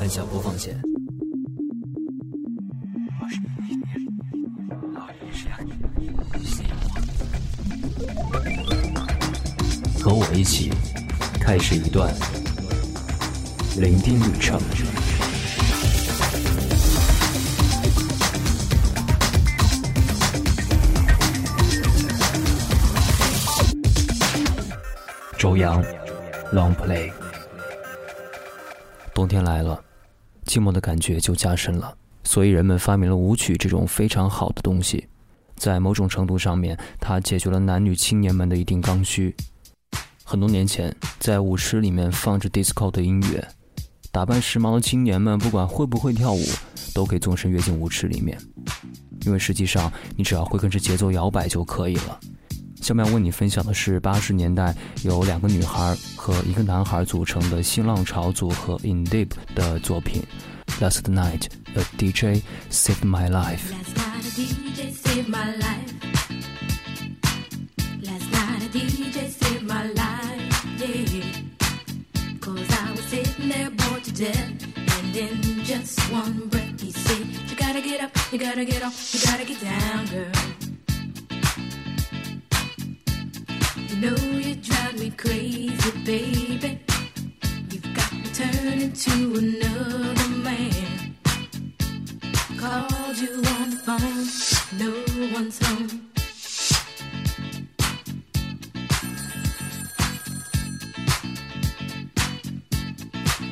按下播放键。和我一起开始一段聆听旅程。周洋，Long Play。冬天来了，寂寞的感觉就加深了，所以人们发明了舞曲这种非常好的东西。在某种程度上面，它解决了男女青年们的一定刚需。很多年前，在舞池里面放着 disco 的音乐，打扮时髦的青年们，不管会不会跳舞，都可以纵身跃进舞池里面。因为实际上，你只要会跟着节奏摇摆就可以了。下面要为你分享的是八十年代由两个女孩和一个男孩组成的新浪潮组合 In Deep 的作品《Last Night a DJ Saved My Life》。And in just one breath, he said, You gotta get up, you gotta get off, you gotta get down, girl. Know you drive me crazy, baby. You've got me turning to another man. Called you on the phone, no one's home.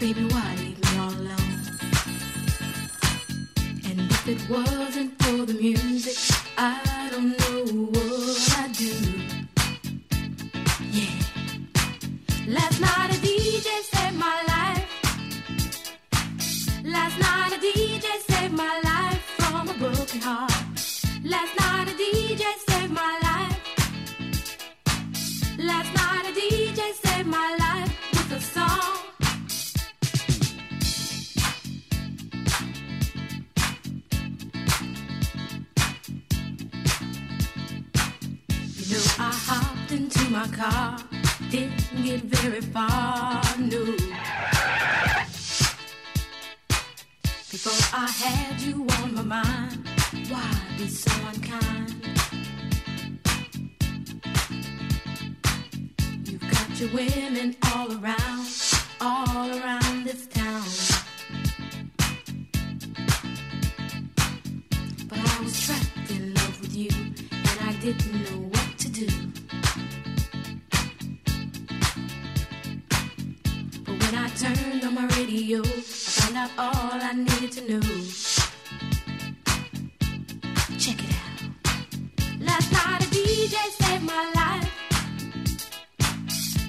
Baby, why leave me all alone? And if it wasn't for the music, I don't know what women all around, all around this town. But I was trapped in love with you, and I didn't know what to do. But when I turned on my radio, I found out all I needed to know. Check it out. Last night a DJ saved my life.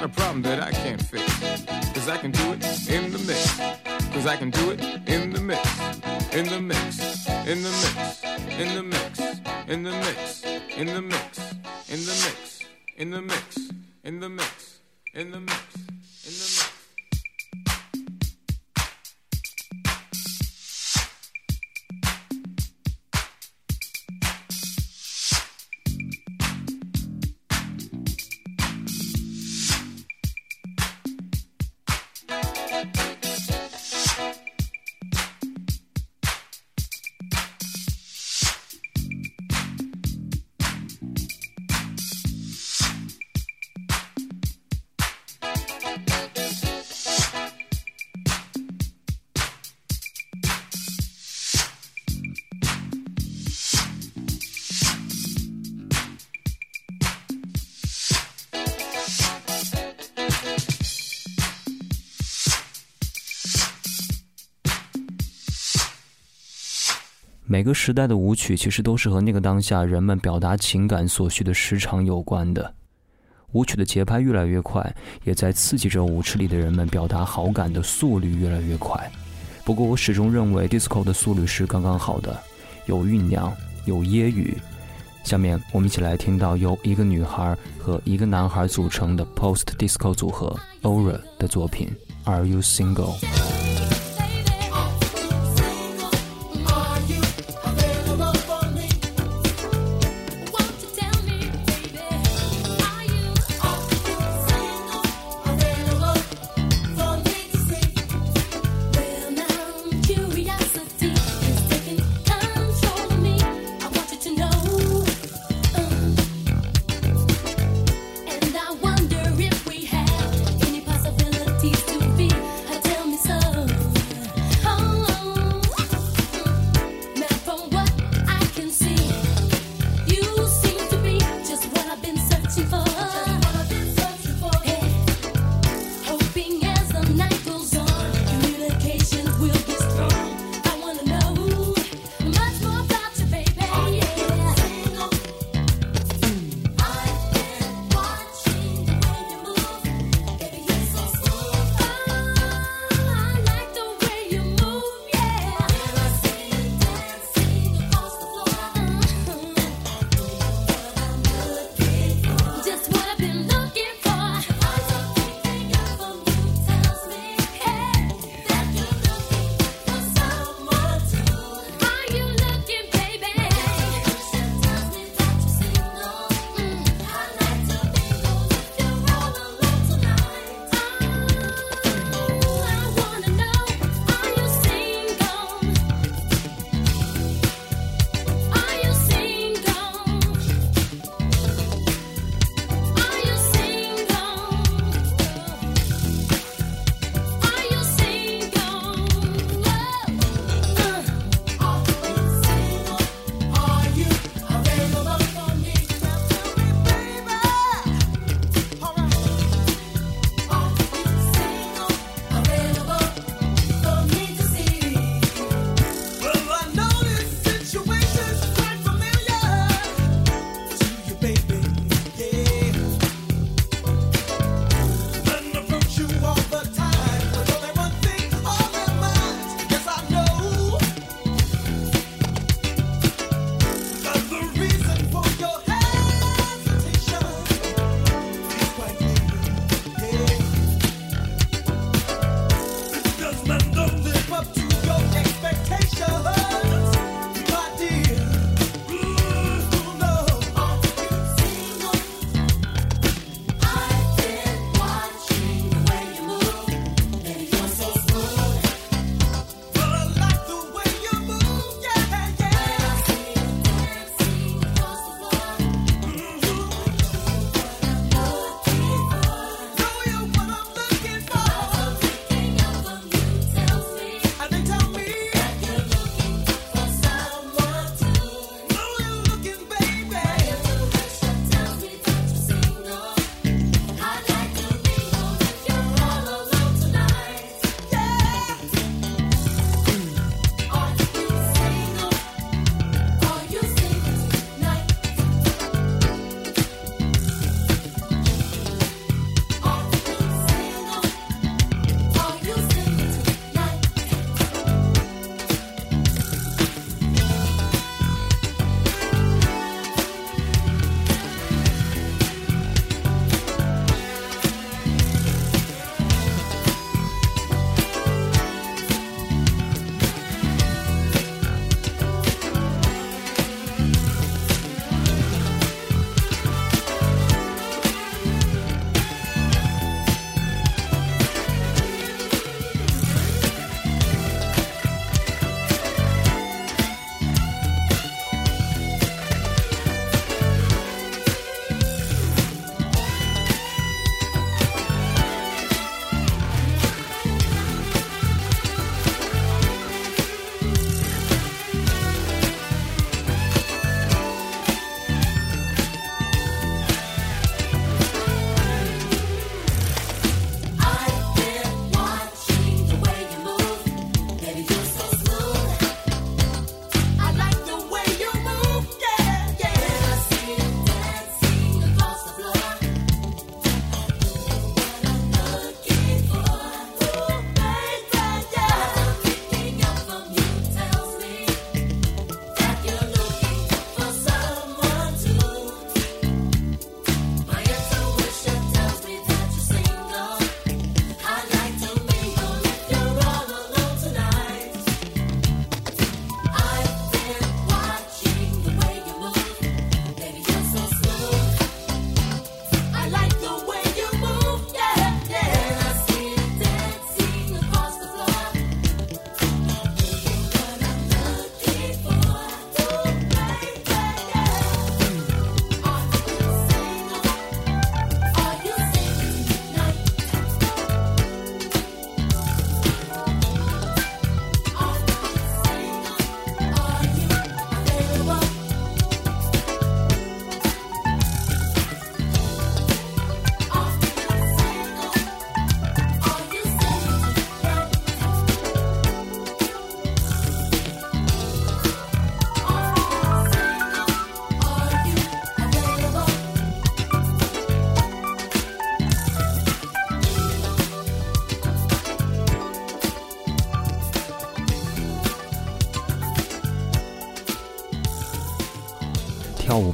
Not a problem that I can't fix. Cause I can do it in the mix. Cause I can do it in the mix. In the mix. In the mix. In the mix. In the mix. In the mix. In the mix. In the mix. 每个时代的舞曲其实都是和那个当下人们表达情感所需的时长有关的。舞曲的节拍越来越快，也在刺激着舞池里的人们表达好感的速率越来越快。不过，我始终认为 disco 的速率是刚刚好的，有酝酿，有揶揄。下面我们一起来听到由一个女孩和一个男孩组成的 post disco 组合 Aura 的作品《Are You Single》。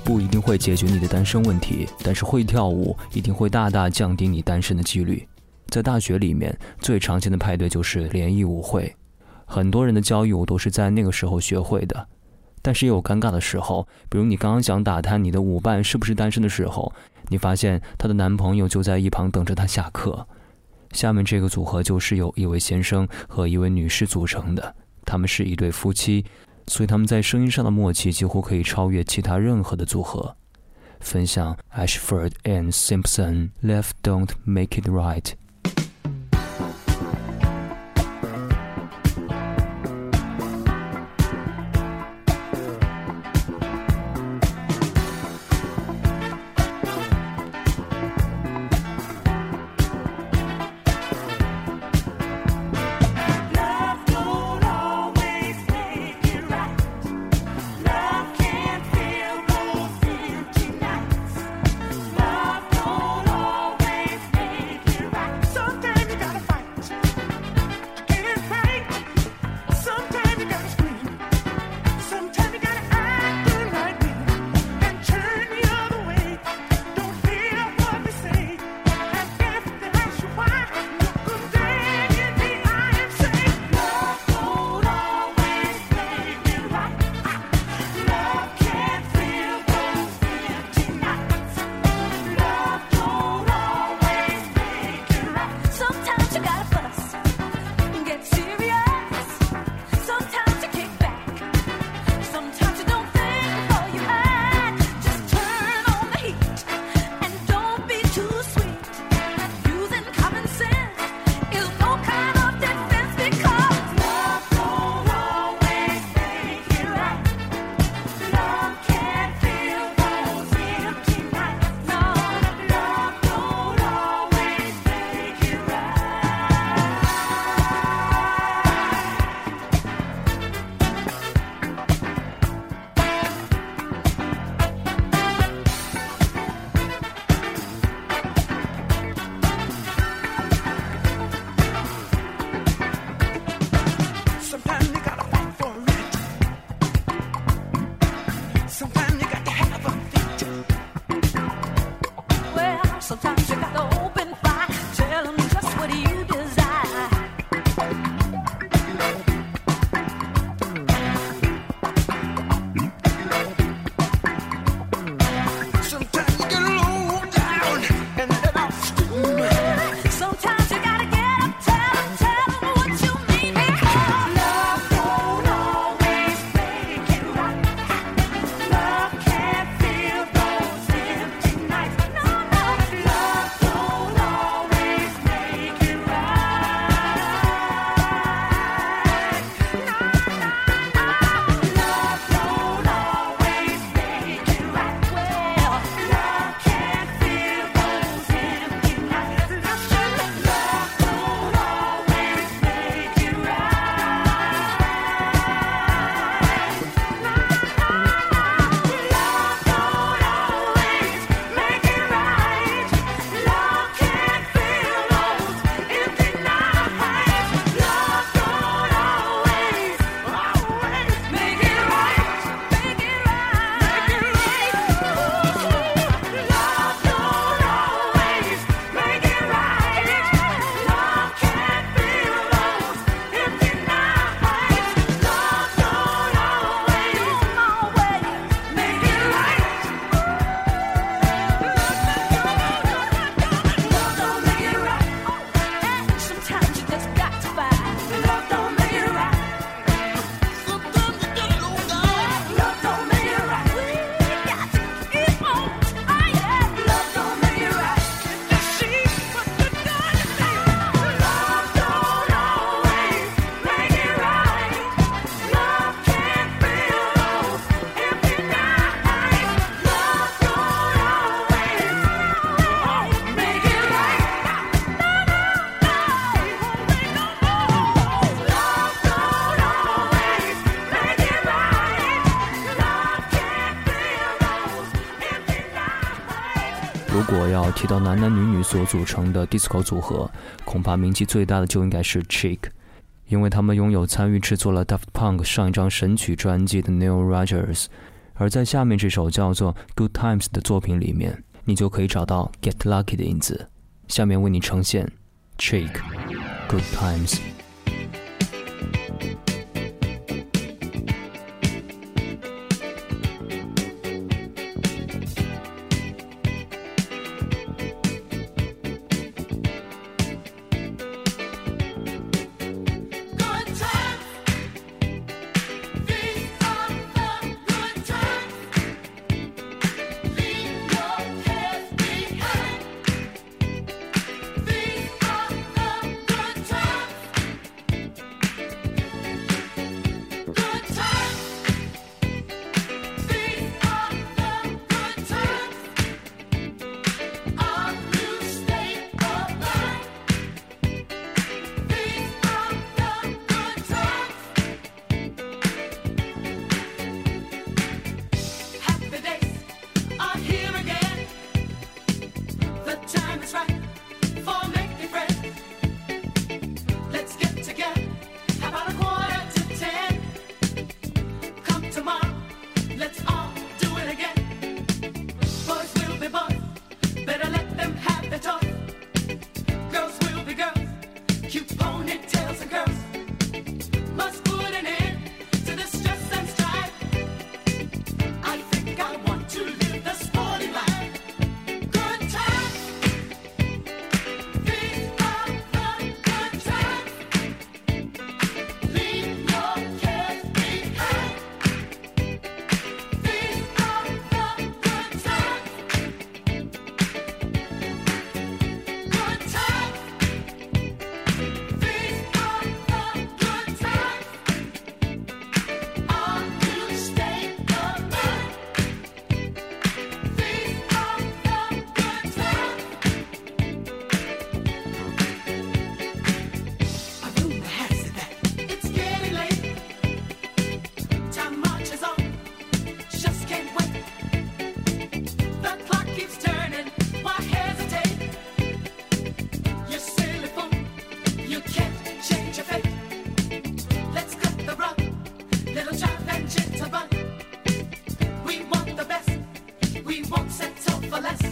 不一定会解决你的单身问题，但是会跳舞一定会大大降低你单身的几率。在大学里面，最常见的派对就是联谊舞会，很多人的交谊舞都是在那个时候学会的。但是也有尴尬的时候，比如你刚刚想打探你的舞伴是不是单身的时候，你发现她的男朋友就在一旁等着她下课。下面这个组合就是由一位先生和一位女士组成的，他们是一对夫妻，所以他们在声音上的默契几乎可以超越其他任何的组合。分享 Ashford and Simpson Left Don't Make It Right。要提到男男女女所组成的 disco 组合，恐怕名气最大的就应该是 Chic，因为他们拥有参与制作了 Daft Punk 上一张神曲专辑的 Neil Rogers，而在下面这首叫做《Good Times》的作品里面，你就可以找到 Get Lucky 的影子。下面为你呈现 chick Good Times。for less.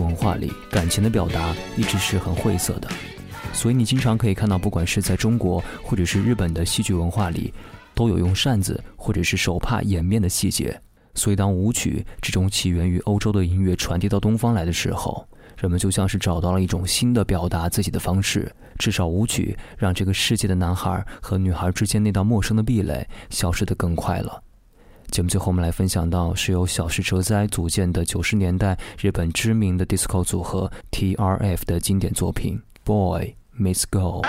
文化里，感情的表达一直是很晦涩的，所以你经常可以看到，不管是在中国或者是日本的戏剧文化里，都有用扇子或者是手帕掩面的细节。所以，当舞曲这种起源于欧洲的音乐传递到东方来的时候，人们就像是找到了一种新的表达自己的方式。至少舞曲让这个世界的男孩和女孩之间那道陌生的壁垒消失得更快了。节目最后，我们来分享到是由小石哲哉组建的九十年代日本知名的 disco 组合 T.R.F 的经典作品《Boy Miss Girl》。